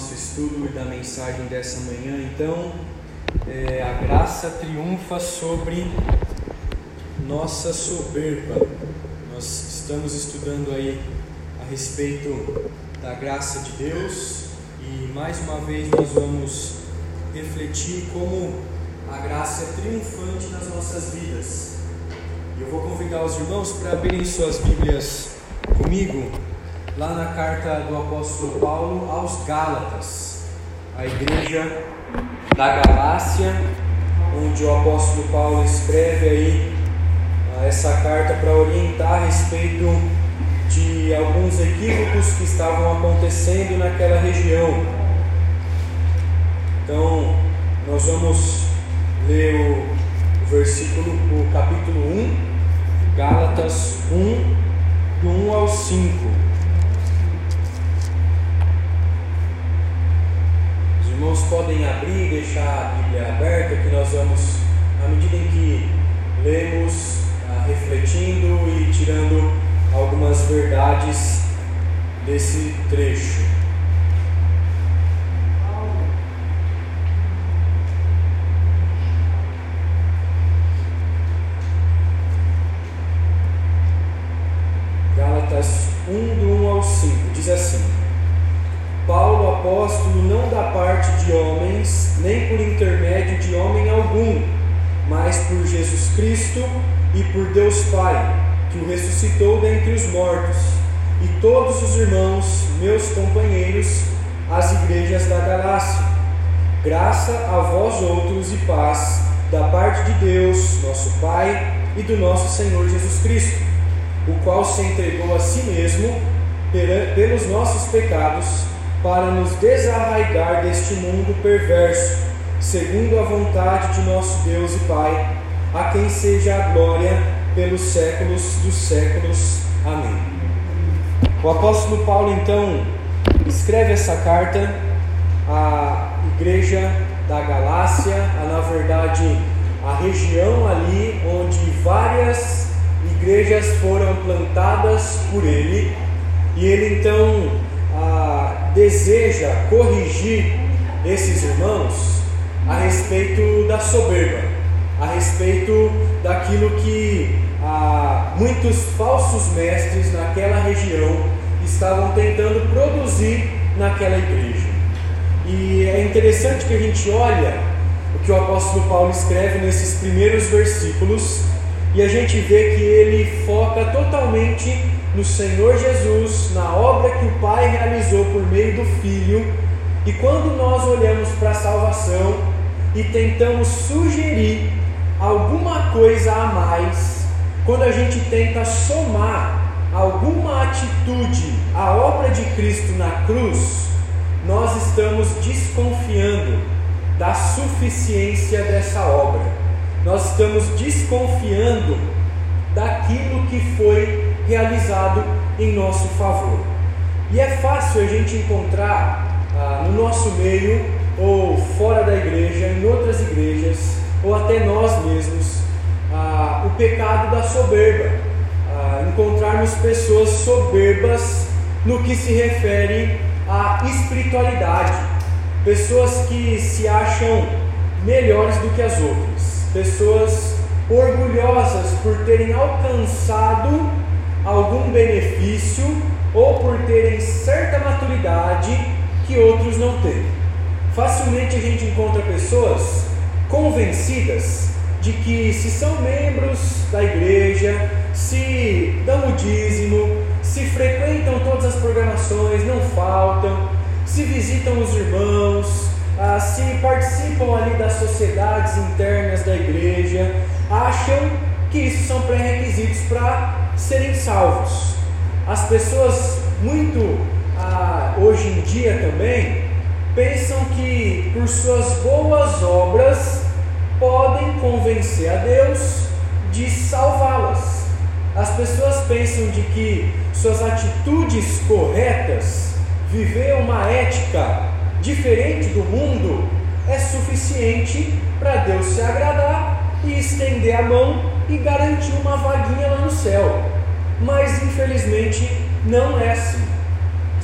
nosso estudo da mensagem dessa manhã. Então, é, a graça triunfa sobre nossa soberba. Nós estamos estudando aí a respeito da graça de Deus e mais uma vez nós vamos refletir como a graça é triunfante nas nossas vidas. E eu vou convidar os irmãos para abrirem suas Bíblias comigo lá na carta do apóstolo Paulo aos Gálatas, a igreja da Galácia, onde o apóstolo Paulo escreve aí ah, essa carta para orientar a respeito de alguns equívocos que estavam acontecendo naquela região. Então, nós vamos ler o, versículo, o capítulo 1, Gálatas 1, do 1 ao 5. Irmãos podem abrir e deixar a Bíblia aberta, que nós vamos, à medida em que lemos, ah, refletindo e tirando algumas verdades desse trecho. Ressuscitou dentre os mortos, e todos os irmãos, meus companheiros, as igrejas da Galácia. Graça a vós outros e paz da parte de Deus, nosso Pai, e do nosso Senhor Jesus Cristo, o qual se entregou a si mesmo pelos nossos pecados para nos desarraigar deste mundo perverso, segundo a vontade de nosso Deus e Pai, a quem seja a glória pelos séculos dos séculos. Amém. O apóstolo Paulo então escreve essa carta à igreja da Galácia, a, na verdade a região ali onde várias igrejas foram plantadas por ele, e ele então deseja corrigir esses irmãos a respeito da soberba, a respeito daquilo que ah, muitos falsos mestres naquela região estavam tentando produzir naquela igreja. E é interessante que a gente olha o que o apóstolo Paulo escreve nesses primeiros versículos e a gente vê que ele foca totalmente no Senhor Jesus, na obra que o Pai realizou por meio do Filho, e quando nós olhamos para a salvação e tentamos sugerir alguma coisa a mais, quando a gente tenta somar alguma atitude à obra de Cristo na cruz, nós estamos desconfiando da suficiência dessa obra. Nós estamos desconfiando daquilo que foi realizado em nosso favor. E é fácil a gente encontrar ah, no nosso meio, ou fora da igreja, em outras igrejas, ou até nós mesmos, ah, o pecado da soberba. Ah, encontrarmos pessoas soberbas no que se refere à espiritualidade, pessoas que se acham melhores do que as outras, pessoas orgulhosas por terem alcançado algum benefício ou por terem certa maturidade que outros não têm. Facilmente a gente encontra pessoas convencidas de que se são membros da igreja, se dão o dízimo, se frequentam todas as programações, não faltam, se visitam os irmãos, ah, se participam ali das sociedades internas da igreja, acham que isso são pré-requisitos para serem salvos. As pessoas, muito ah, hoje em dia também, pensam que por suas boas obras podem convencer a Deus de salvá-las. As pessoas pensam de que suas atitudes corretas, viver uma ética diferente do mundo, é suficiente para Deus se agradar e estender a mão e garantir uma vaguinha lá no céu. Mas infelizmente não é assim.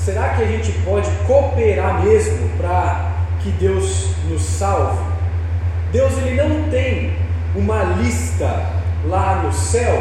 Será que a gente pode cooperar mesmo para que Deus nos salve? Deus ele não tem uma lista lá no céu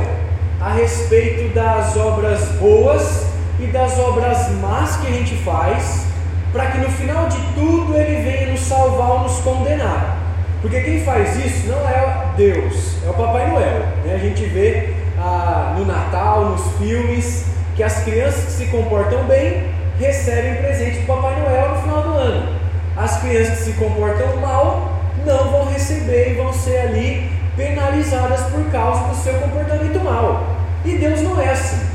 a respeito das obras boas e das obras más que a gente faz, para que no final de tudo ele venha nos salvar ou nos condenar. Porque quem faz isso não é Deus, é o Papai Noel. Né? A gente vê ah, no Natal, nos filmes, que as crianças que se comportam bem recebem presente do Papai Noel no final do ano. As crianças que se comportam mal não vão receber e vão ser ali penalizadas por causa do seu comportamento mal. E Deus não é assim.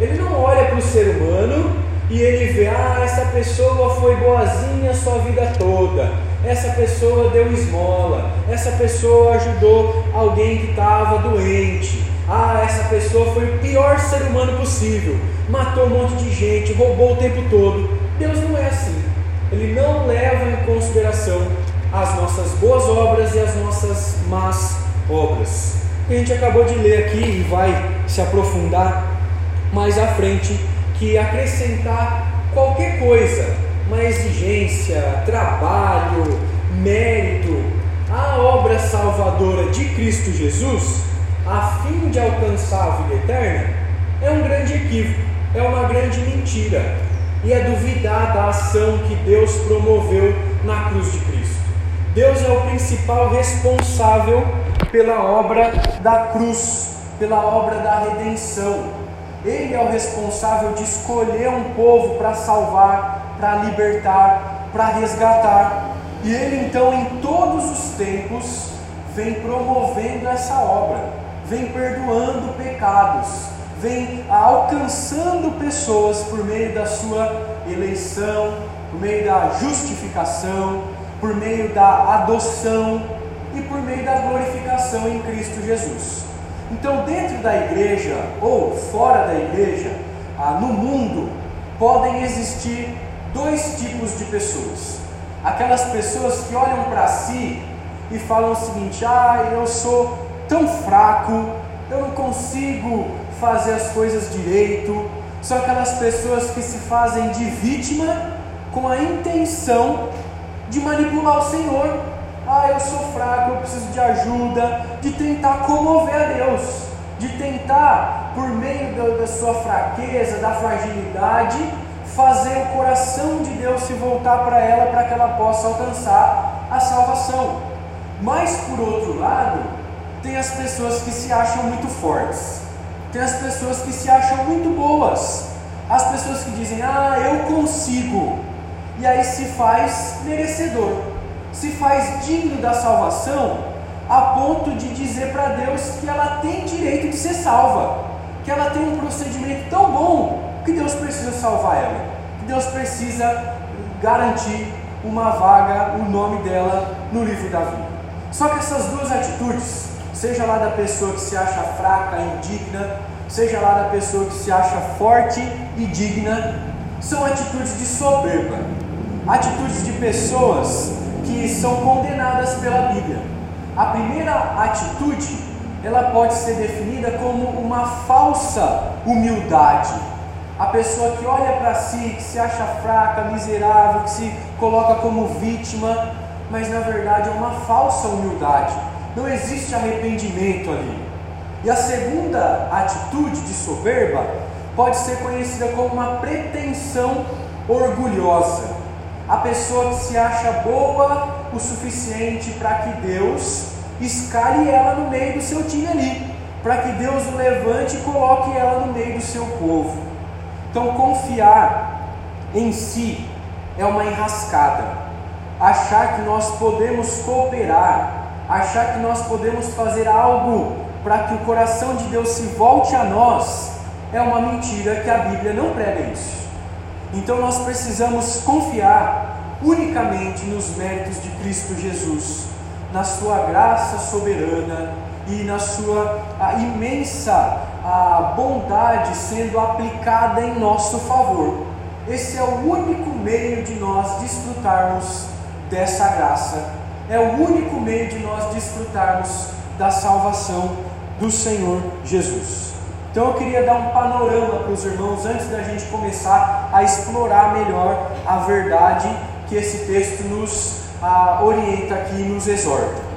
Ele não olha para o ser humano e ele vê, ah, essa pessoa foi boazinha a sua vida toda, essa pessoa deu esmola, essa pessoa ajudou alguém que estava doente, ah, essa pessoa foi o pior ser humano possível, matou um monte de gente, roubou o tempo todo. Deus não é assim. Ele não leva em consideração as nossas boas obras e as nossas más obras. A gente acabou de ler aqui e vai se aprofundar mais à frente que acrescentar qualquer coisa, uma exigência, trabalho, mérito à obra salvadora de Cristo Jesus, a fim de alcançar a vida eterna, é um grande equívoco, é uma grande mentira e é duvidar da ação que Deus promoveu na cruz de Cristo. Deus é o principal responsável pela obra da cruz, pela obra da redenção. Ele é o responsável de escolher um povo para salvar, para libertar, para resgatar. E ele então, em todos os tempos, vem promovendo essa obra, vem perdoando pecados, vem alcançando pessoas por meio da sua eleição, por meio da justificação, por meio da adoção e por meio da glorificação em Cristo Jesus. Então, dentro da igreja ou fora da igreja, ah, no mundo, podem existir dois tipos de pessoas. Aquelas pessoas que olham para si e falam o seguinte: ah, eu sou tão fraco, eu não consigo fazer as coisas direito. São aquelas pessoas que se fazem de vítima com a intenção de manipular o Senhor. Ah, eu sou fraco, eu preciso de ajuda, de tentar comover a Deus, de tentar, por meio da, da sua fraqueza, da fragilidade, fazer o coração de Deus se voltar para ela para que ela possa alcançar a salvação. Mas por outro lado, tem as pessoas que se acham muito fortes, tem as pessoas que se acham muito boas, as pessoas que dizem, ah, eu consigo, e aí se faz merecedor, se faz digno da salvação, a ponto de dizer para Deus que ela tem direito de ser salva, que ela tem um procedimento tão bom que Deus precisa salvar ela, que Deus precisa garantir uma vaga, o nome dela no livro da vida. Só que essas duas atitudes, seja lá da pessoa que se acha fraca, indigna, seja lá da pessoa que se acha forte e digna, são atitudes de soberba atitudes de pessoas que são condenadas pela Bíblia. A primeira atitude, ela pode ser definida como uma falsa humildade. A pessoa que olha para si, que se acha fraca, miserável, que se coloca como vítima, mas na verdade é uma falsa humildade. Não existe arrependimento ali. E a segunda atitude de soberba pode ser conhecida como uma pretensão orgulhosa a pessoa que se acha boa o suficiente para que Deus escale ela no meio do seu time ali, para que Deus o levante e coloque ela no meio do seu povo. Então, confiar em si é uma enrascada. Achar que nós podemos cooperar, achar que nós podemos fazer algo para que o coração de Deus se volte a nós, é uma mentira que a Bíblia não prega isso. Então nós precisamos confiar unicamente nos méritos de Cristo Jesus, na sua graça soberana e na sua imensa bondade sendo aplicada em nosso favor. Esse é o único meio de nós desfrutarmos dessa graça, é o único meio de nós desfrutarmos da salvação do Senhor Jesus. Então eu queria dar um panorama para os irmãos antes da gente começar a explorar melhor a verdade que esse texto nos ah, orienta aqui e nos exorta.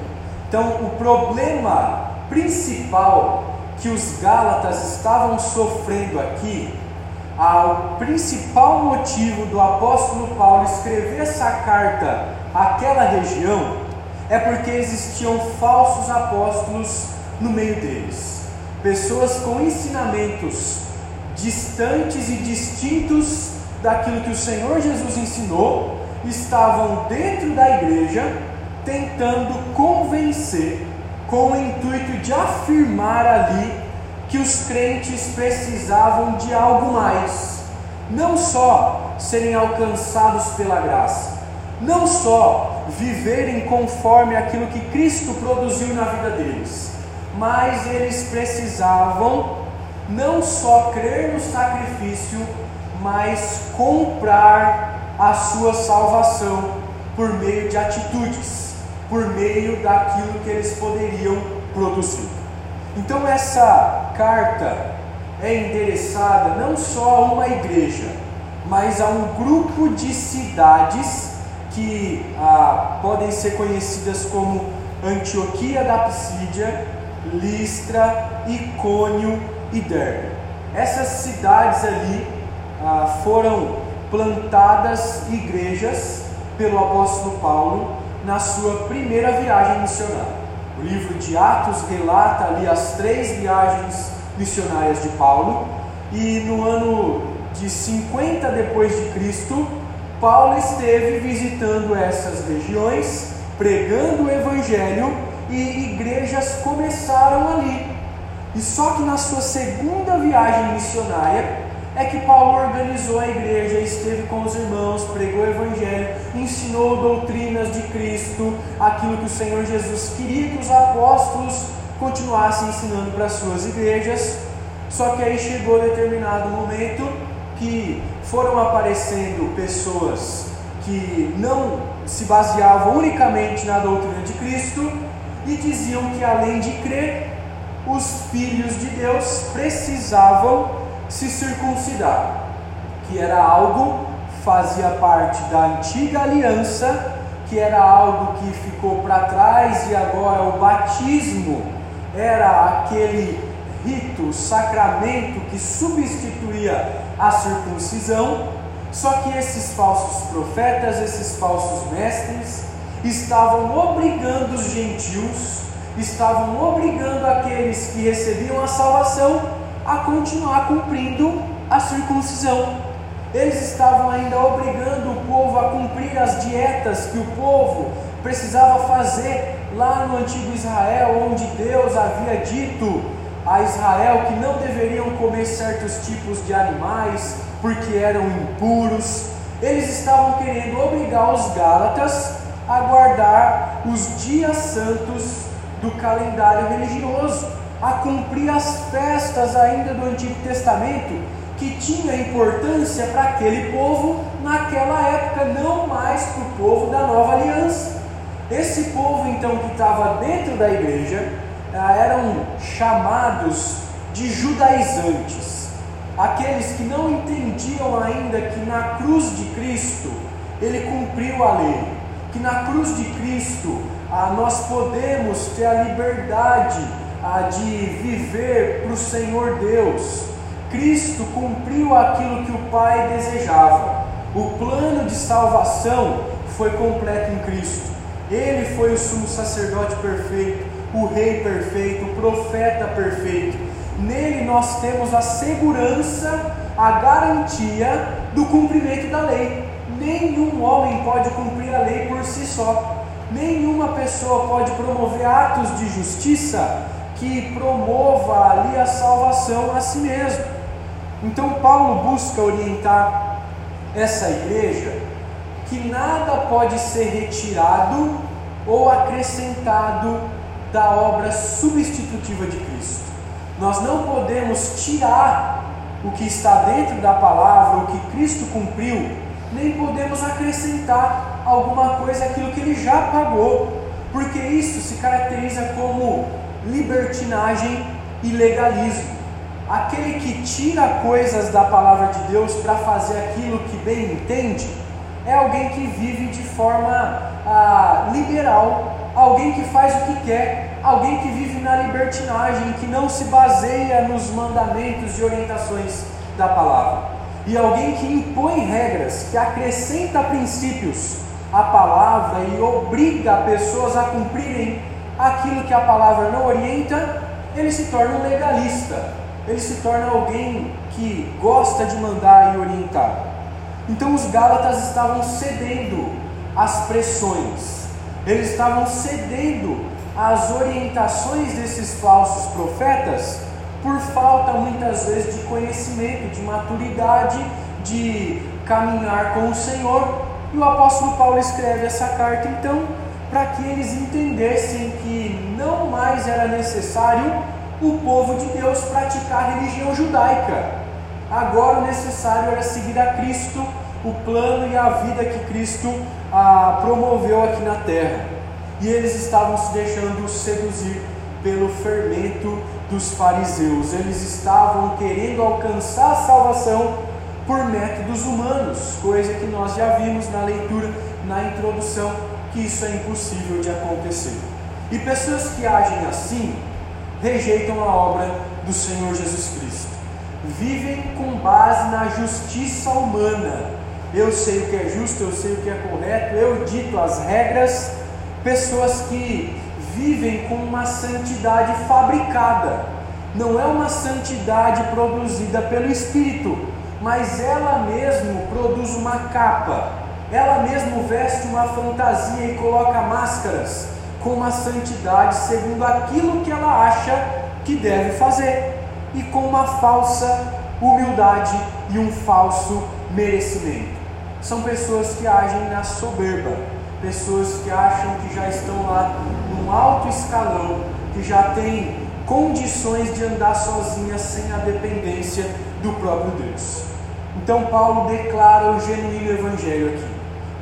Então, o problema principal que os Gálatas estavam sofrendo aqui, ah, o principal motivo do apóstolo Paulo escrever essa carta àquela região é porque existiam falsos apóstolos no meio deles, pessoas com ensinamentos distantes e distintos daquilo que o Senhor Jesus ensinou, estavam dentro da igreja tentando convencer, com o intuito de afirmar ali que os crentes precisavam de algo mais, não só serem alcançados pela graça, não só viverem conforme aquilo que Cristo produziu na vida deles, mas eles precisavam não só crer no sacrifício, mas comprar a sua salvação por meio de atitudes, por meio daquilo que eles poderiam produzir. Então, essa carta é endereçada não só a uma igreja, mas a um grupo de cidades que ah, podem ser conhecidas como Antioquia da Psídia, Listra, Icônio e Derbe. Essas cidades ali ah, foram plantadas igrejas pelo apóstolo Paulo na sua primeira viagem missionária. O livro de Atos relata ali as três viagens missionárias de Paulo e no ano de 50 depois de Cristo, Paulo esteve visitando essas regiões, pregando o evangelho e igrejas começaram ali. E só que na sua segunda viagem missionária é que Paulo organizou a igreja, esteve com os irmãos, pregou o evangelho, ensinou doutrinas de Cristo, aquilo que o Senhor Jesus queria que os apóstolos continuassem ensinando para as suas igrejas. Só que aí chegou determinado momento que foram aparecendo pessoas que não se baseavam unicamente na doutrina de Cristo e diziam que além de crer, os filhos de Deus precisavam se circuncidar, que era algo fazia parte da antiga aliança, que era algo que ficou para trás e agora o batismo era aquele rito, sacramento que substituía a circuncisão. Só que esses falsos profetas, esses falsos mestres, estavam obrigando os gentios estavam obrigando aqueles que recebiam a salvação a continuar cumprindo a circuncisão. Eles estavam ainda obrigando o povo a cumprir as dietas que o povo precisava fazer lá no antigo Israel, onde Deus havia dito a Israel que não deveriam comer certos tipos de animais porque eram impuros. Eles estavam querendo obrigar os Gálatas a guardar os dias santos do calendário religioso, a cumprir as festas ainda do Antigo Testamento, que tinha importância para aquele povo naquela época, não mais para o povo da nova aliança. Esse povo então que estava dentro da igreja eram chamados de judaizantes, aqueles que não entendiam ainda que na cruz de Cristo ele cumpriu a lei, que na cruz de Cristo ah, nós podemos ter a liberdade ah, de viver para o Senhor Deus. Cristo cumpriu aquilo que o Pai desejava. O plano de salvação foi completo em Cristo. Ele foi o sumo sacerdote perfeito, o rei perfeito, o profeta perfeito. Nele nós temos a segurança, a garantia do cumprimento da lei. Nenhum homem pode cumprir a lei por si só. Nenhuma pessoa pode promover atos de justiça que promova ali a salvação a si mesmo. Então Paulo busca orientar essa igreja que nada pode ser retirado ou acrescentado da obra substitutiva de Cristo. Nós não podemos tirar o que está dentro da palavra, o que Cristo cumpriu, nem podemos acrescentar alguma coisa aquilo que ele já pagou, porque isso se caracteriza como libertinagem e legalismo. aquele que tira coisas da palavra de Deus para fazer aquilo que bem entende, é alguém que vive de forma ah, liberal, alguém que faz o que quer, alguém que vive na libertinagem, que não se baseia nos mandamentos e orientações da palavra, e alguém que impõe regras, que acrescenta princípios à palavra e obriga pessoas a cumprirem aquilo que a palavra não orienta, ele se torna um legalista, ele se torna alguém que gosta de mandar e orientar. Então os Gálatas estavam cedendo às pressões, eles estavam cedendo às orientações desses falsos profetas por falta muitas vezes de conhecimento, de maturidade, de caminhar com o Senhor. E o apóstolo Paulo escreve essa carta então para que eles entendessem que não mais era necessário o povo de Deus praticar a religião judaica. Agora o necessário era seguir a Cristo, o plano e a vida que Cristo ah, promoveu aqui na terra. E eles estavam se deixando seduzir pelo fermento dos fariseus. Eles estavam querendo alcançar a salvação por métodos humanos, coisa que nós já vimos na leitura, na introdução, que isso é impossível de acontecer. E pessoas que agem assim rejeitam a obra do Senhor Jesus Cristo. Vivem com base na justiça humana. Eu sei o que é justo, eu sei o que é correto, eu dito as regras. Pessoas que vivem com uma santidade fabricada. Não é uma santidade produzida pelo Espírito, mas ela mesmo produz uma capa. Ela mesmo veste uma fantasia e coloca máscaras com uma santidade segundo aquilo que ela acha que deve fazer e com uma falsa humildade e um falso merecimento. São pessoas que agem na soberba, pessoas que acham que já estão lá num alto escalão, que já têm condições de andar sozinhas sem a dependência do próprio Deus. Então Paulo declara o genuíno evangelho aqui.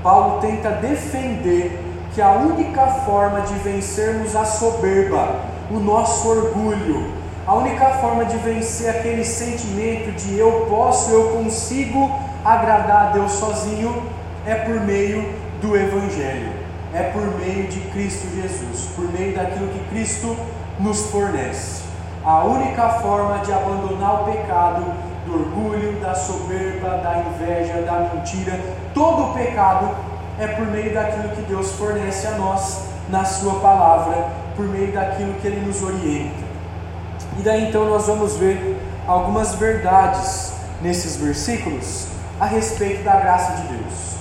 Paulo tenta defender que a única forma de vencermos a soberba, o nosso orgulho, a única forma de vencer aquele sentimento de eu posso, eu consigo agradar a Deus sozinho, é por meio do Evangelho, é por meio de Cristo Jesus, por meio daquilo que Cristo nos fornece. A única forma de abandonar o pecado, do orgulho, da soberba, da inveja, da mentira, todo o pecado é por meio daquilo que Deus fornece a nós na Sua palavra, por meio daquilo que Ele nos orienta. E daí então nós vamos ver algumas verdades nesses versículos a respeito da graça de Deus.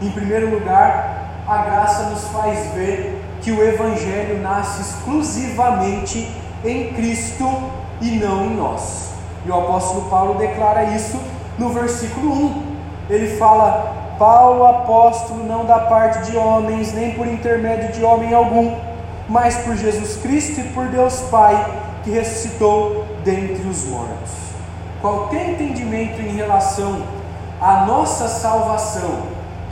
Em primeiro lugar, a graça nos faz ver que o Evangelho nasce exclusivamente em Cristo e não em nós. E o apóstolo Paulo declara isso no versículo 1. Ele fala: Paulo, apóstolo, não da parte de homens, nem por intermédio de homem algum, mas por Jesus Cristo e por Deus Pai, que ressuscitou dentre os mortos. Qualquer entendimento em relação à nossa salvação,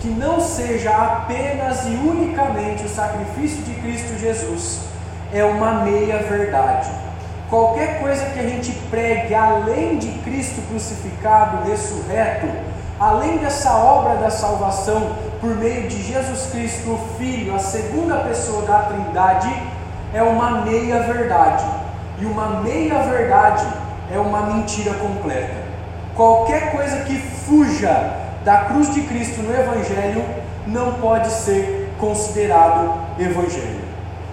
que não seja apenas e unicamente o sacrifício de Cristo Jesus, é uma meia verdade. Qualquer coisa que a gente pregue além de Cristo crucificado, ressurreto, além dessa obra da salvação por meio de Jesus Cristo, o Filho, a segunda pessoa da Trindade, é uma meia verdade. E uma meia verdade é uma mentira completa. Qualquer coisa que fuja da cruz de Cristo no Evangelho não pode ser considerado Evangelho.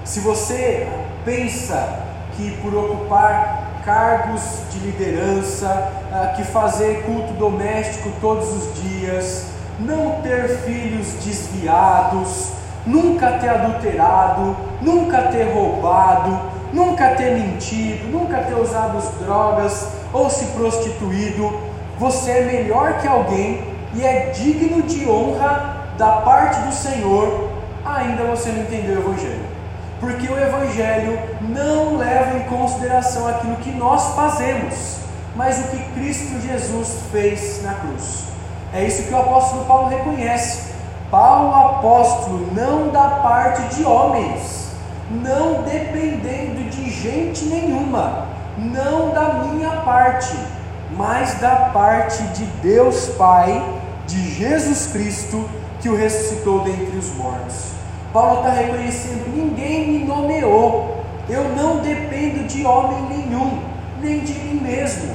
Se você pensa que por ocupar cargos de liderança, ah, que fazer culto doméstico todos os dias, não ter filhos desviados, nunca ter adulterado, nunca ter roubado, nunca ter mentido, nunca ter usado drogas ou se prostituído, você é melhor que alguém e é digno de honra da parte do Senhor, ainda você não entendeu o Evangelho porque o Evangelho não leva em consideração aquilo que nós fazemos, mas o que Cristo Jesus fez na cruz. É isso que o apóstolo Paulo reconhece. Paulo, apóstolo, não da parte de homens, não dependendo de gente nenhuma, não da minha parte, mas da parte de Deus Pai, de Jesus Cristo, que o ressuscitou dentre os mortos. Paulo está reconhecendo: ninguém me nomeou, eu não dependo de homem nenhum, nem de mim mesmo.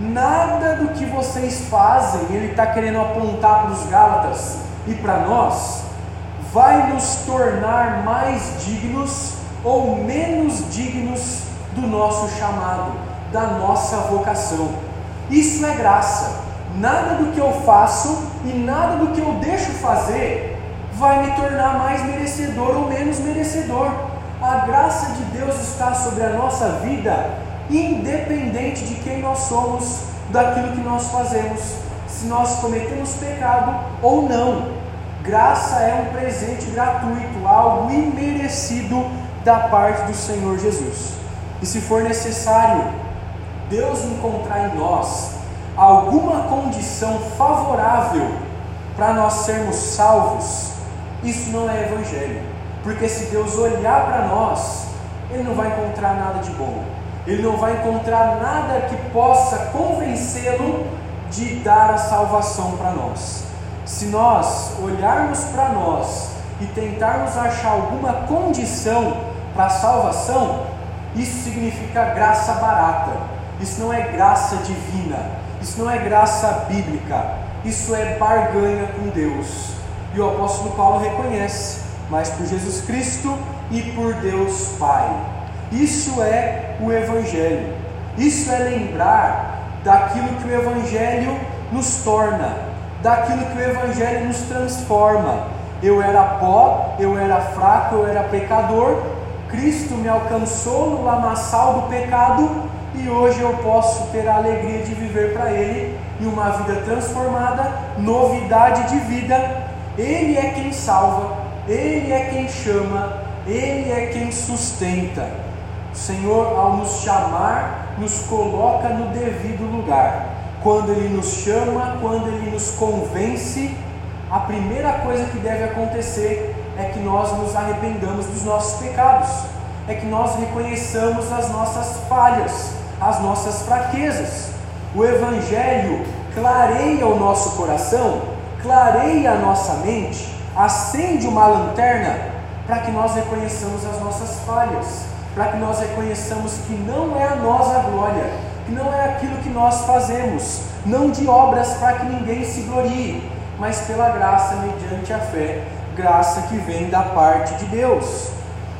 Nada do que vocês fazem, ele está querendo apontar para os Gálatas e para nós, vai nos tornar mais dignos ou menos dignos do nosso chamado, da nossa vocação. Isso é graça. Nada do que eu faço e nada do que eu deixo fazer vai me tornar mais merecedor ou menos merecedor. A graça de Deus está sobre a nossa vida, independente de quem nós somos, daquilo que nós fazemos, se nós cometemos pecado ou não. Graça é um presente gratuito, algo imerecido da parte do Senhor Jesus. E se for necessário Deus encontrar em nós alguma condição favorável para nós sermos salvos, isso não é evangelho. Porque se Deus olhar para nós, Ele não vai encontrar nada de bom. Ele não vai encontrar nada que possa convencê-lo de dar a salvação para nós. Se nós olharmos para nós e tentarmos achar alguma condição para a salvação, isso significa graça barata. Isso não é graça divina. Isso não é graça bíblica. Isso é barganha com Deus. E o apóstolo Paulo reconhece, mas por Jesus Cristo e por Deus Pai. Isso é o Evangelho. Isso é lembrar daquilo que o Evangelho nos torna, daquilo que o Evangelho nos transforma. Eu era pó, eu era fraco, eu era pecador. Cristo me alcançou no lamaçal do pecado e hoje eu posso ter a alegria de viver para Ele e uma vida transformada, novidade de vida ele é quem salva, Ele é quem chama, Ele é quem sustenta. O Senhor, ao nos chamar, nos coloca no devido lugar. Quando Ele nos chama, quando Ele nos convence, a primeira coisa que deve acontecer é que nós nos arrependamos dos nossos pecados, é que nós reconheçamos as nossas falhas, as nossas fraquezas. O Evangelho clareia o nosso coração clareia a nossa mente, acende uma lanterna para que nós reconheçamos as nossas falhas, para que nós reconheçamos que não é a nós a glória, que não é aquilo que nós fazemos, não de obras para que ninguém se glorie, mas pela graça mediante a fé, graça que vem da parte de Deus.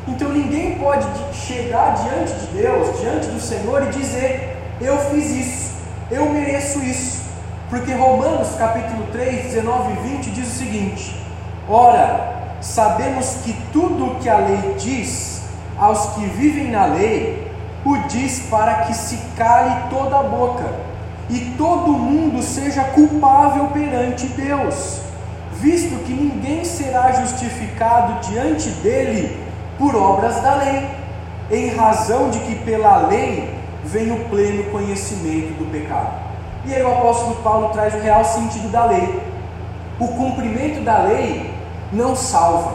Então ninguém pode chegar diante de Deus, diante do Senhor e dizer: Eu fiz isso, eu mereço isso. Porque Romanos capítulo 3, 19 e 20 diz o seguinte: Ora, sabemos que tudo o que a lei diz aos que vivem na lei, o diz para que se cale toda a boca e todo mundo seja culpável perante Deus, visto que ninguém será justificado diante dele por obras da lei, em razão de que pela lei vem o pleno conhecimento do pecado. E aí o apóstolo Paulo traz o real sentido da lei. O cumprimento da lei não salva.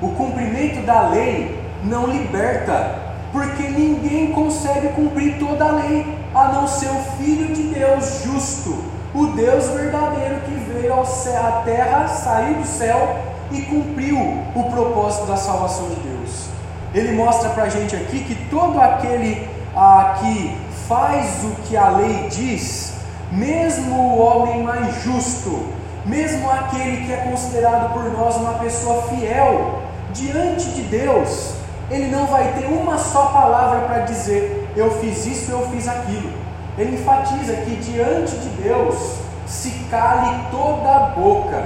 O cumprimento da lei não liberta, porque ninguém consegue cumprir toda a lei, a não ser o Filho de Deus justo, o Deus verdadeiro que veio ao céu, à terra, saiu do céu e cumpriu o propósito da salvação de Deus. Ele mostra para a gente aqui que todo aquele ah, que faz o que a lei diz, mesmo o homem mais justo, mesmo aquele que é considerado por nós uma pessoa fiel diante de Deus, ele não vai ter uma só palavra para dizer eu fiz isso, eu fiz aquilo. Ele enfatiza que diante de Deus se cale toda a boca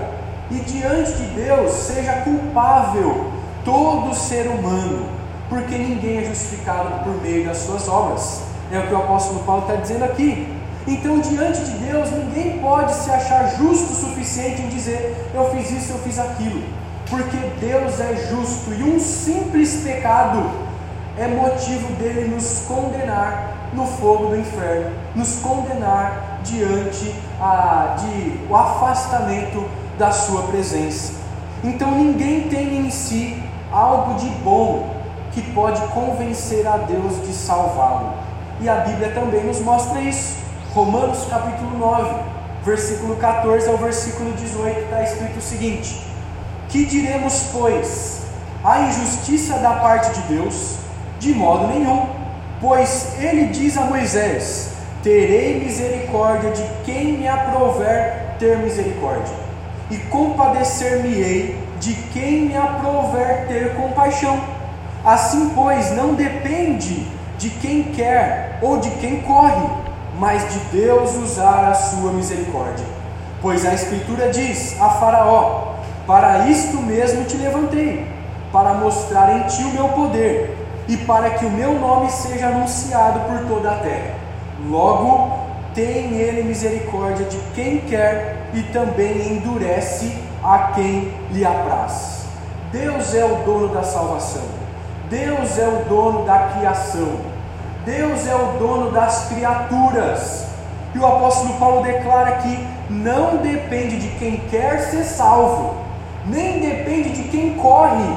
e diante de Deus seja culpável todo ser humano, porque ninguém é justificado por meio das suas obras. É o que o apóstolo Paulo está dizendo aqui. Então, diante de Deus, ninguém pode se achar justo o suficiente em dizer eu fiz isso, eu fiz aquilo, porque Deus é justo e um simples pecado é motivo dele nos condenar no fogo do inferno, nos condenar diante a, de o afastamento da sua presença. Então, ninguém tem em si algo de bom que pode convencer a Deus de salvá-lo. e a Bíblia também nos mostra isso. Romanos capítulo 9, versículo 14 ao versículo 18, está escrito o seguinte: Que diremos, pois? A injustiça da parte de Deus? De modo nenhum, pois ele diz a Moisés: Terei misericórdia de quem me aprover ter misericórdia, e compadecer-me-ei de quem me aprover ter compaixão. Assim, pois, não depende de quem quer ou de quem corre, mas de Deus usar a sua misericórdia. Pois a Escritura diz a Faraó: Para isto mesmo te levantei, para mostrar em ti o meu poder e para que o meu nome seja anunciado por toda a terra. Logo, tem ele misericórdia de quem quer e também endurece a quem lhe apraz. Deus é o dono da salvação. Deus é o dono da criação. Deus é o dono das criaturas. E o apóstolo Paulo declara que não depende de quem quer ser salvo, nem depende de quem corre,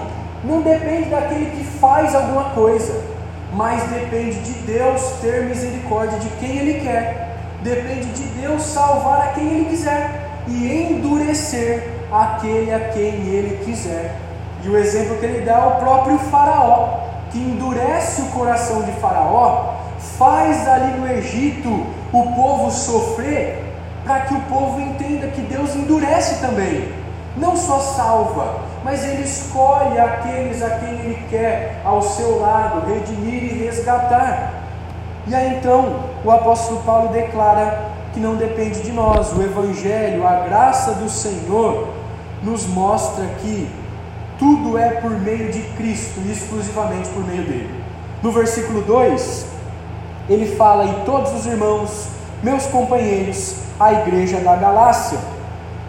não depende daquele que faz alguma coisa, mas depende de Deus ter misericórdia de quem Ele quer, depende de Deus salvar a quem Ele quiser e endurecer aquele a quem Ele quiser. E o exemplo que ele dá é o próprio Faraó que endurece o coração de Faraó, faz ali no Egito o povo sofrer, para que o povo entenda que Deus endurece também, não só salva, mas ele escolhe aqueles a quem ele quer ao seu lado redimir e resgatar. E aí então o apóstolo Paulo declara que não depende de nós, o Evangelho, a graça do Senhor, nos mostra que tudo é por meio de Cristo e exclusivamente por meio dele. No versículo 2, ele fala: E todos os irmãos, meus companheiros, a igreja da Galácia.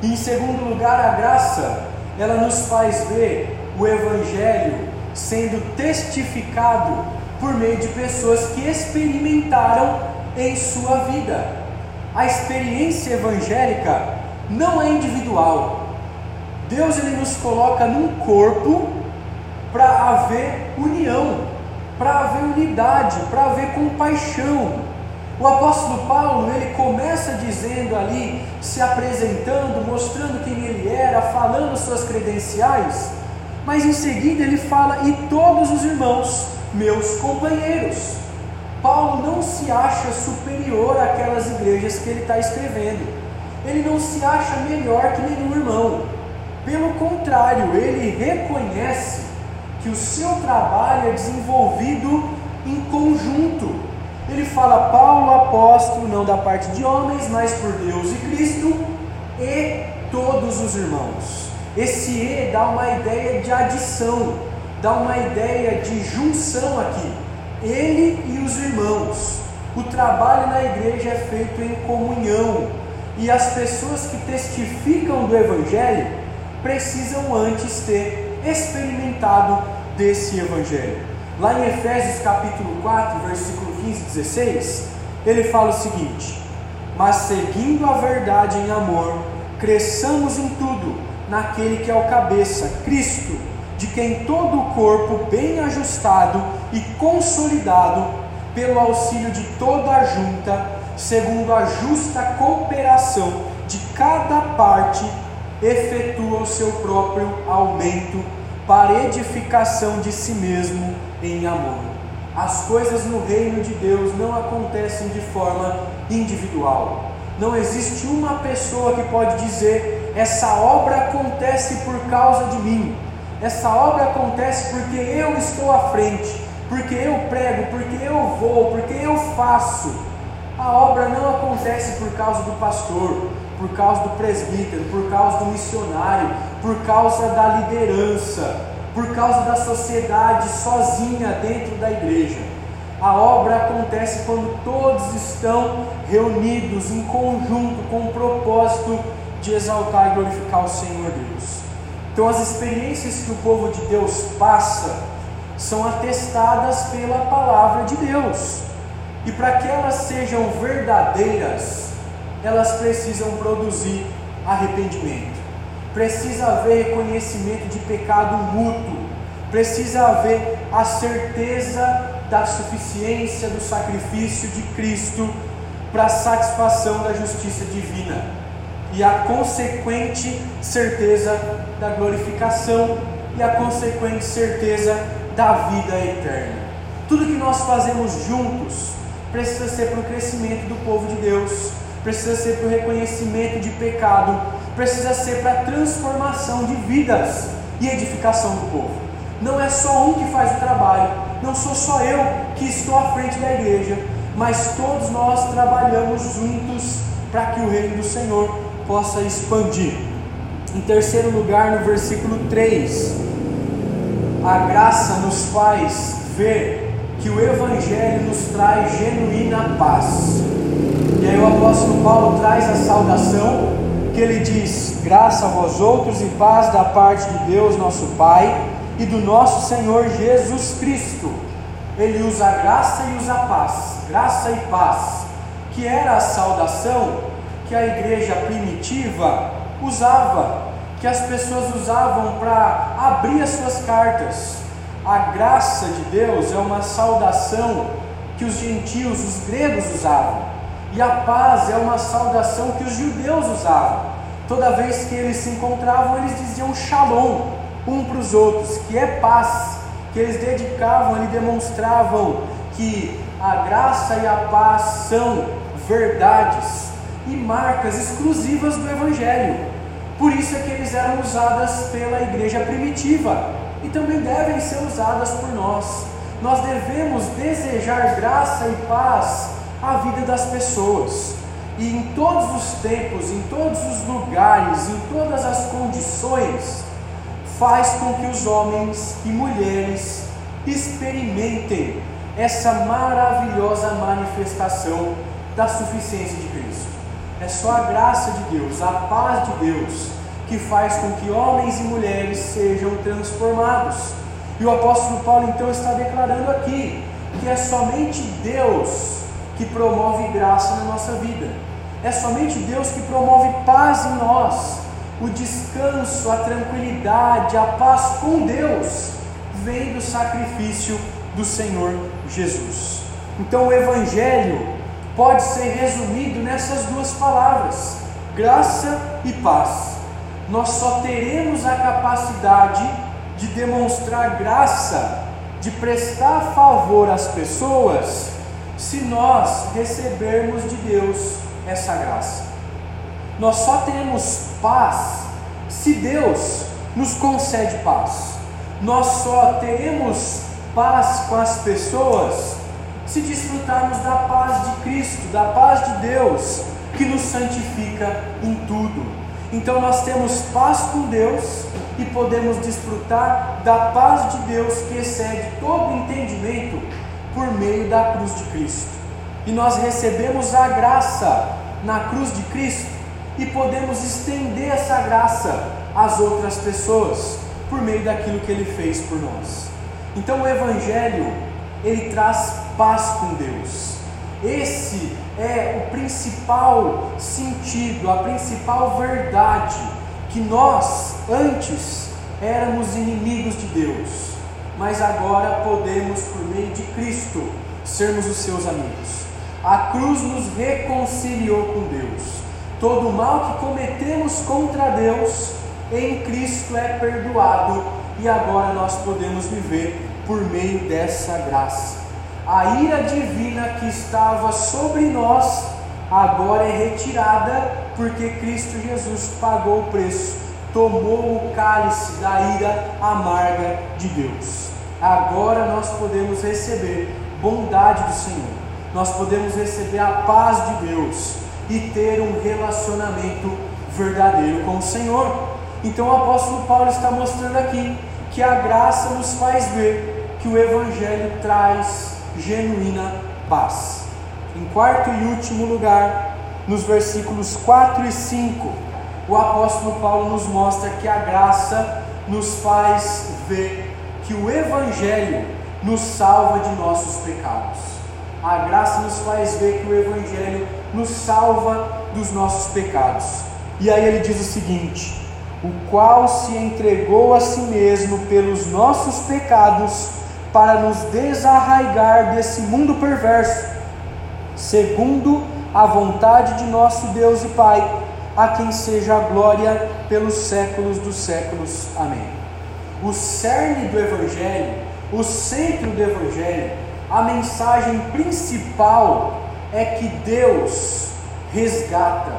E em segundo lugar, a graça, ela nos faz ver o Evangelho sendo testificado por meio de pessoas que experimentaram em sua vida. A experiência evangélica não é individual, Deus ele nos coloca num corpo para haver união, para haver unidade, para haver compaixão. O apóstolo Paulo, ele começa dizendo ali, se apresentando, mostrando quem ele era, falando suas credenciais, mas em seguida ele fala: "E todos os irmãos, meus companheiros". Paulo não se acha superior àquelas igrejas que ele está escrevendo. Ele não se acha melhor que nenhum irmão. Pelo contrário, ele reconhece que o seu trabalho é desenvolvido em conjunto. Ele fala, Paulo, apóstolo, não da parte de homens, mas por Deus e Cristo, e todos os irmãos. Esse e dá uma ideia de adição, dá uma ideia de junção aqui. Ele e os irmãos. O trabalho na igreja é feito em comunhão, e as pessoas que testificam do Evangelho precisam antes ter experimentado desse Evangelho. Lá em Efésios capítulo 4, versículo 15 e 16, ele fala o seguinte: Mas seguindo a verdade em amor, cresçamos em tudo naquele que é o cabeça, Cristo, de quem todo o corpo, bem ajustado e consolidado, pelo auxílio de toda a junta, segundo a justa cooperação de cada parte, efetua o seu próprio aumento para edificação de si mesmo em amor. As coisas no reino de Deus não acontecem de forma individual. Não existe uma pessoa que pode dizer: essa obra acontece por causa de mim, essa obra acontece porque eu estou à frente, porque eu prego, porque eu vou, porque eu faço. A obra não acontece por causa do pastor, por causa do presbítero, por causa do missionário, por causa da liderança, por causa da sociedade sozinha dentro da igreja. A obra acontece quando todos estão reunidos em conjunto com o propósito de exaltar e glorificar o Senhor Deus. Então, as experiências que o povo de Deus passa são atestadas pela palavra de Deus. E para que elas sejam verdadeiras, elas precisam produzir arrependimento. Precisa haver reconhecimento de pecado mútuo. Precisa haver a certeza da suficiência do sacrifício de Cristo para a satisfação da justiça divina e a consequente certeza da glorificação e a consequente certeza da vida eterna. Tudo que nós fazemos juntos precisa ser para o crescimento do povo de Deus, precisa ser para o reconhecimento de pecado, precisa ser para a transformação de vidas e edificação do povo. Não é só um que faz o trabalho, não sou só eu que estou à frente da igreja, mas todos nós trabalhamos juntos para que o reino do Senhor possa expandir. Em terceiro lugar, no versículo 3, a graça nos faz ver que o Evangelho nos traz genuína paz. E aí o apóstolo Paulo traz a saudação que ele diz: graça a vós outros e paz da parte de Deus, nosso Pai, e do nosso Senhor Jesus Cristo. Ele usa graça e usa paz, graça e paz, que era a saudação que a igreja primitiva usava, que as pessoas usavam para abrir as suas cartas. A graça de Deus é uma saudação que os gentios, os gregos usavam, e a paz é uma saudação que os judeus usavam. Toda vez que eles se encontravam, eles diziam shalom um para os outros, que é paz, que eles dedicavam e demonstravam que a graça e a paz são verdades e marcas exclusivas do Evangelho. Por isso é que eles eram usadas pela igreja primitiva e também devem ser usadas por nós. Nós devemos desejar graça e paz à vida das pessoas. E em todos os tempos, em todos os lugares, em todas as condições, faz com que os homens e mulheres experimentem essa maravilhosa manifestação da suficiência de Cristo. É só a graça de Deus, a paz de Deus, que faz com que homens e mulheres sejam transformados. E o apóstolo Paulo então está declarando aqui que é somente Deus que promove graça na nossa vida. É somente Deus que promove paz em nós. O descanso, a tranquilidade, a paz com Deus vem do sacrifício do Senhor Jesus. Então o Evangelho pode ser resumido nessas duas palavras: graça e paz. Nós só teremos a capacidade de demonstrar graça, de prestar favor às pessoas, se nós recebermos de Deus essa graça. Nós só teremos paz se Deus nos concede paz. Nós só teremos paz com as pessoas se desfrutarmos da paz de Cristo, da paz de Deus, que nos santifica em tudo. Então nós temos paz com Deus e podemos desfrutar da paz de Deus que excede todo entendimento por meio da cruz de Cristo. E nós recebemos a graça na cruz de Cristo e podemos estender essa graça às outras pessoas por meio daquilo que ele fez por nós. Então o evangelho ele traz paz com Deus. Esse é o principal sentido, a principal verdade que nós antes éramos inimigos de Deus, mas agora podemos por meio de Cristo sermos os seus amigos. A cruz nos reconciliou com Deus. Todo o mal que cometemos contra Deus em Cristo é perdoado e agora nós podemos viver por meio dessa graça. A ira divina que estava sobre nós agora é retirada, porque Cristo Jesus pagou o preço, tomou o cálice da ira amarga de Deus. Agora nós podemos receber bondade do Senhor, nós podemos receber a paz de Deus e ter um relacionamento verdadeiro com o Senhor. Então o apóstolo Paulo está mostrando aqui que a graça nos faz ver que o Evangelho traz genuína paz. Em quarto e último lugar, nos versículos 4 e 5, o apóstolo Paulo nos mostra que a graça nos faz ver que o Evangelho nos salva de nossos pecados. A graça nos faz ver que o Evangelho nos salva dos nossos pecados. E aí ele diz o seguinte: o qual se entregou a si mesmo pelos nossos pecados para nos desarraigar desse mundo perverso, segundo a vontade de nosso Deus e Pai, a quem seja a glória pelos séculos dos séculos. Amém. O cerne do Evangelho, o centro do Evangelho, a mensagem principal é que Deus resgata,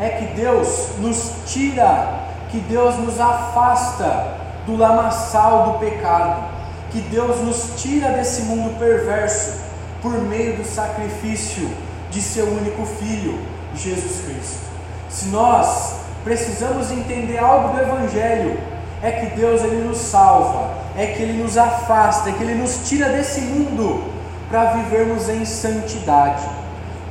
é que Deus nos tira, que Deus nos afasta do lamaçal do pecado que Deus nos tira desse mundo perverso por meio do sacrifício de seu único filho, Jesus Cristo. Se nós precisamos entender algo do evangelho, é que Deus ele nos salva, é que ele nos afasta, é que ele nos tira desse mundo para vivermos em santidade.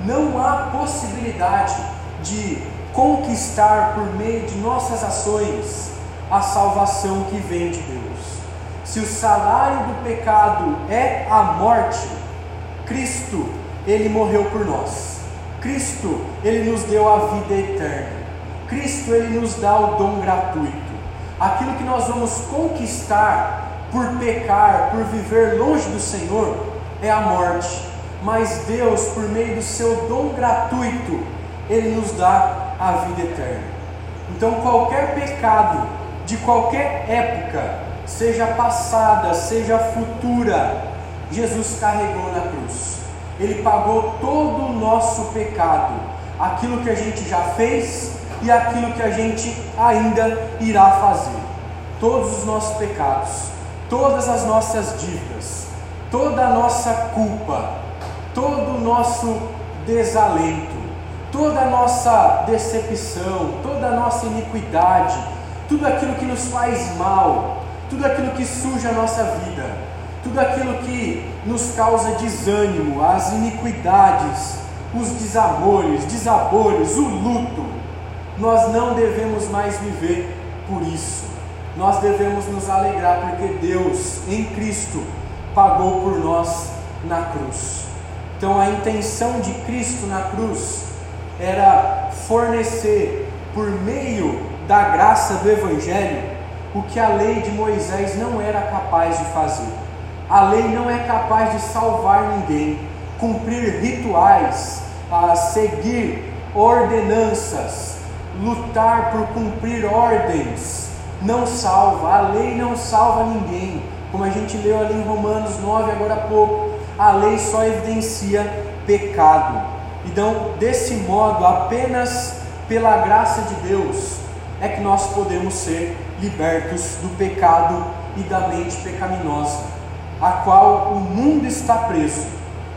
Não há possibilidade de conquistar por meio de nossas ações a salvação que vem de Deus. Se o salário do pecado é a morte, Cristo, ele morreu por nós. Cristo, ele nos deu a vida eterna. Cristo, ele nos dá o dom gratuito. Aquilo que nós vamos conquistar por pecar, por viver longe do Senhor, é a morte. Mas Deus, por meio do seu dom gratuito, ele nos dá a vida eterna. Então, qualquer pecado de qualquer época, seja passada, seja futura, Jesus carregou na cruz. Ele pagou todo o nosso pecado, aquilo que a gente já fez e aquilo que a gente ainda irá fazer. Todos os nossos pecados, todas as nossas dívidas, toda a nossa culpa, todo o nosso desalento, toda a nossa decepção, toda a nossa iniquidade, tudo aquilo que nos faz mal, tudo aquilo que suja a nossa vida, tudo aquilo que nos causa desânimo, as iniquidades, os desamores, desabores, o luto, nós não devemos mais viver por isso. Nós devemos nos alegrar porque Deus em Cristo pagou por nós na cruz. Então a intenção de Cristo na cruz era fornecer por meio da graça do evangelho o que a lei de Moisés não era capaz de fazer. A lei não é capaz de salvar ninguém, cumprir rituais, a seguir ordenanças, lutar por cumprir ordens, não salva. A lei não salva ninguém, como a gente leu ali em Romanos 9 agora há pouco. A lei só evidencia pecado. Então, desse modo, apenas pela graça de Deus é que nós podemos ser libertos do pecado e da mente pecaminosa, a qual o mundo está preso,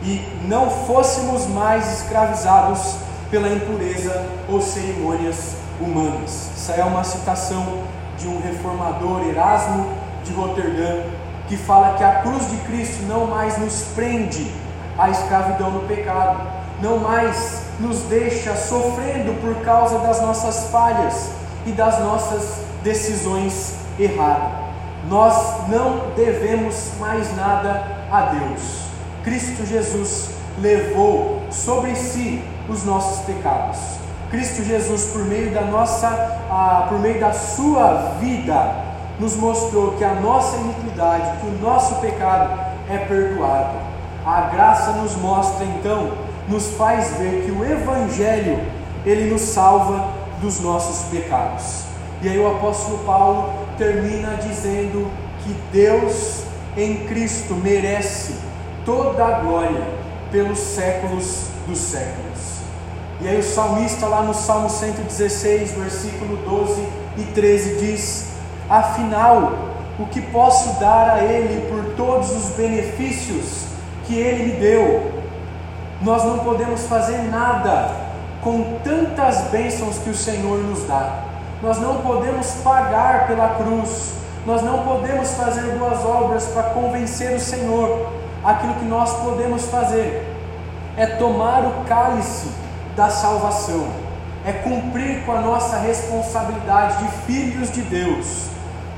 e não fôssemos mais escravizados pela impureza ou cerimônias humanas. Essa é uma citação de um reformador Erasmo de Roterdã, que fala que a cruz de Cristo não mais nos prende à escravidão do pecado, não mais nos deixa sofrendo por causa das nossas falhas e das nossas decisões erradas. Nós não devemos mais nada a Deus. Cristo Jesus levou sobre si os nossos pecados. Cristo Jesus, por meio da nossa, ah, por meio da sua vida, nos mostrou que a nossa iniquidade, que o nosso pecado é perdoado. A graça nos mostra então, nos faz ver que o Evangelho ele nos salva dos nossos pecados. E aí o apóstolo Paulo termina dizendo que Deus em Cristo merece toda a glória pelos séculos dos séculos. E aí o salmista lá no Salmo 116, versículo 12 e 13 diz: Afinal, o que posso dar a ele por todos os benefícios que ele me deu? Nós não podemos fazer nada com tantas bênçãos que o Senhor nos dá. Nós não podemos pagar pela cruz, nós não podemos fazer boas obras para convencer o Senhor. Aquilo que nós podemos fazer é tomar o cálice da salvação, é cumprir com a nossa responsabilidade de filhos de Deus,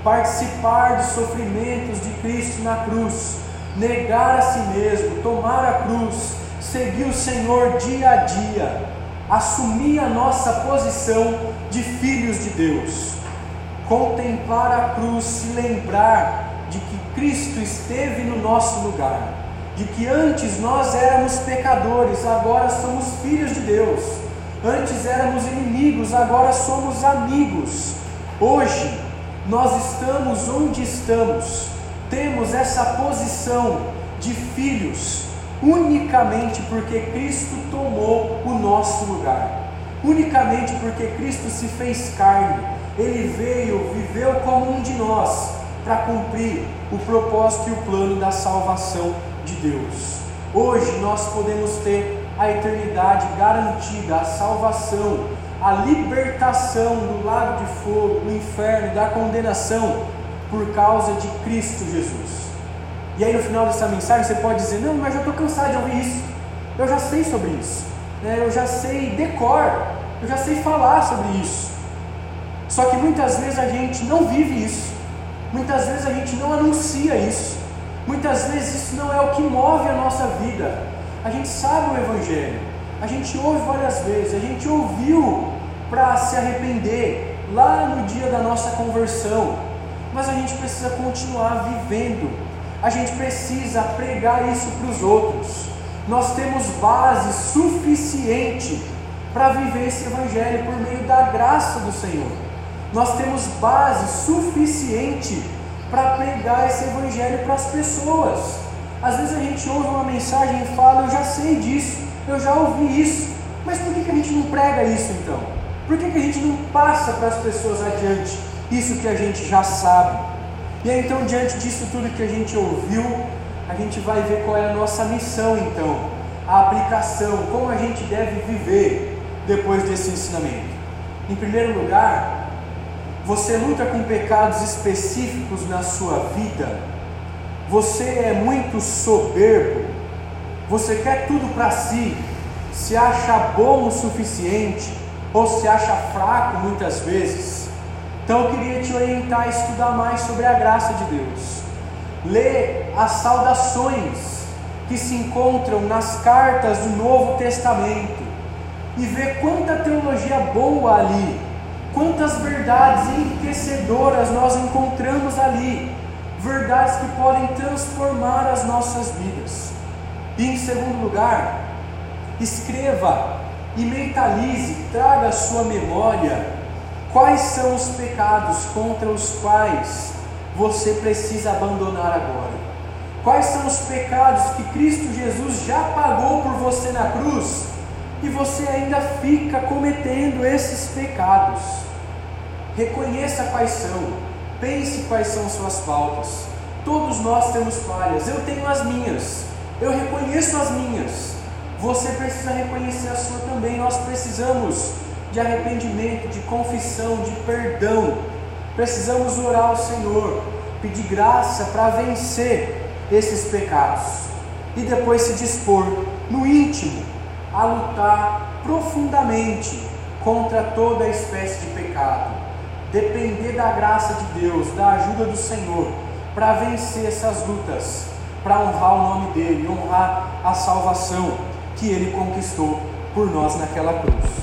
participar dos sofrimentos de Cristo na cruz, negar a si mesmo, tomar a cruz, seguir o Senhor dia a dia. Assumir a nossa posição de filhos de Deus, contemplar a cruz, se lembrar de que Cristo esteve no nosso lugar, de que antes nós éramos pecadores, agora somos filhos de Deus, antes éramos inimigos, agora somos amigos. Hoje nós estamos onde estamos, temos essa posição de filhos, unicamente porque Cristo tomou o nosso lugar, unicamente porque Cristo se fez carne, ele veio, viveu como um de nós, para cumprir o propósito e o plano da salvação de Deus. Hoje nós podemos ter a eternidade garantida, a salvação, a libertação do lago de fogo, do inferno, da condenação, por causa de Cristo Jesus. E aí no final dessa mensagem você pode dizer: Não, mas eu estou cansado de ouvir isso. Eu já sei sobre isso. Né? Eu já sei decor. Eu já sei falar sobre isso. Só que muitas vezes a gente não vive isso. Muitas vezes a gente não anuncia isso. Muitas vezes isso não é o que move a nossa vida. A gente sabe o Evangelho. A gente ouve várias vezes. A gente ouviu para se arrepender lá no dia da nossa conversão. Mas a gente precisa continuar vivendo a gente precisa pregar isso para os outros. Nós temos base suficiente para viver esse Evangelho por meio da graça do Senhor. Nós temos base suficiente para pregar esse Evangelho para as pessoas. Às vezes a gente ouve uma mensagem e fala: Eu já sei disso, eu já ouvi isso, mas por que, que a gente não prega isso então? Por que, que a gente não passa para as pessoas adiante isso que a gente já sabe? E aí, então, diante disso tudo que a gente ouviu, a gente vai ver qual é a nossa missão, então, a aplicação, como a gente deve viver depois desse ensinamento. Em primeiro lugar, você luta com pecados específicos na sua vida, você é muito soberbo, você quer tudo para si, se acha bom o suficiente ou se acha fraco muitas vezes. Então eu queria te orientar a estudar mais sobre a graça de Deus. Lê as saudações que se encontram nas cartas do Novo Testamento e vê quanta teologia boa ali, quantas verdades enriquecedoras nós encontramos ali, verdades que podem transformar as nossas vidas. E em segundo lugar, escreva e mentalize, traga à sua memória Quais são os pecados contra os quais você precisa abandonar agora? Quais são os pecados que Cristo Jesus já pagou por você na cruz e você ainda fica cometendo esses pecados? Reconheça quais são, pense quais são suas faltas. Todos nós temos falhas, eu tenho as minhas, eu reconheço as minhas. Você precisa reconhecer a sua também. Nós precisamos de arrependimento, de confissão, de perdão. Precisamos orar ao Senhor, pedir graça para vencer esses pecados e depois se dispor no íntimo a lutar profundamente contra toda espécie de pecado. Depender da graça de Deus, da ajuda do Senhor para vencer essas lutas, para honrar o nome dele, honrar a salvação que ele conquistou por nós naquela cruz.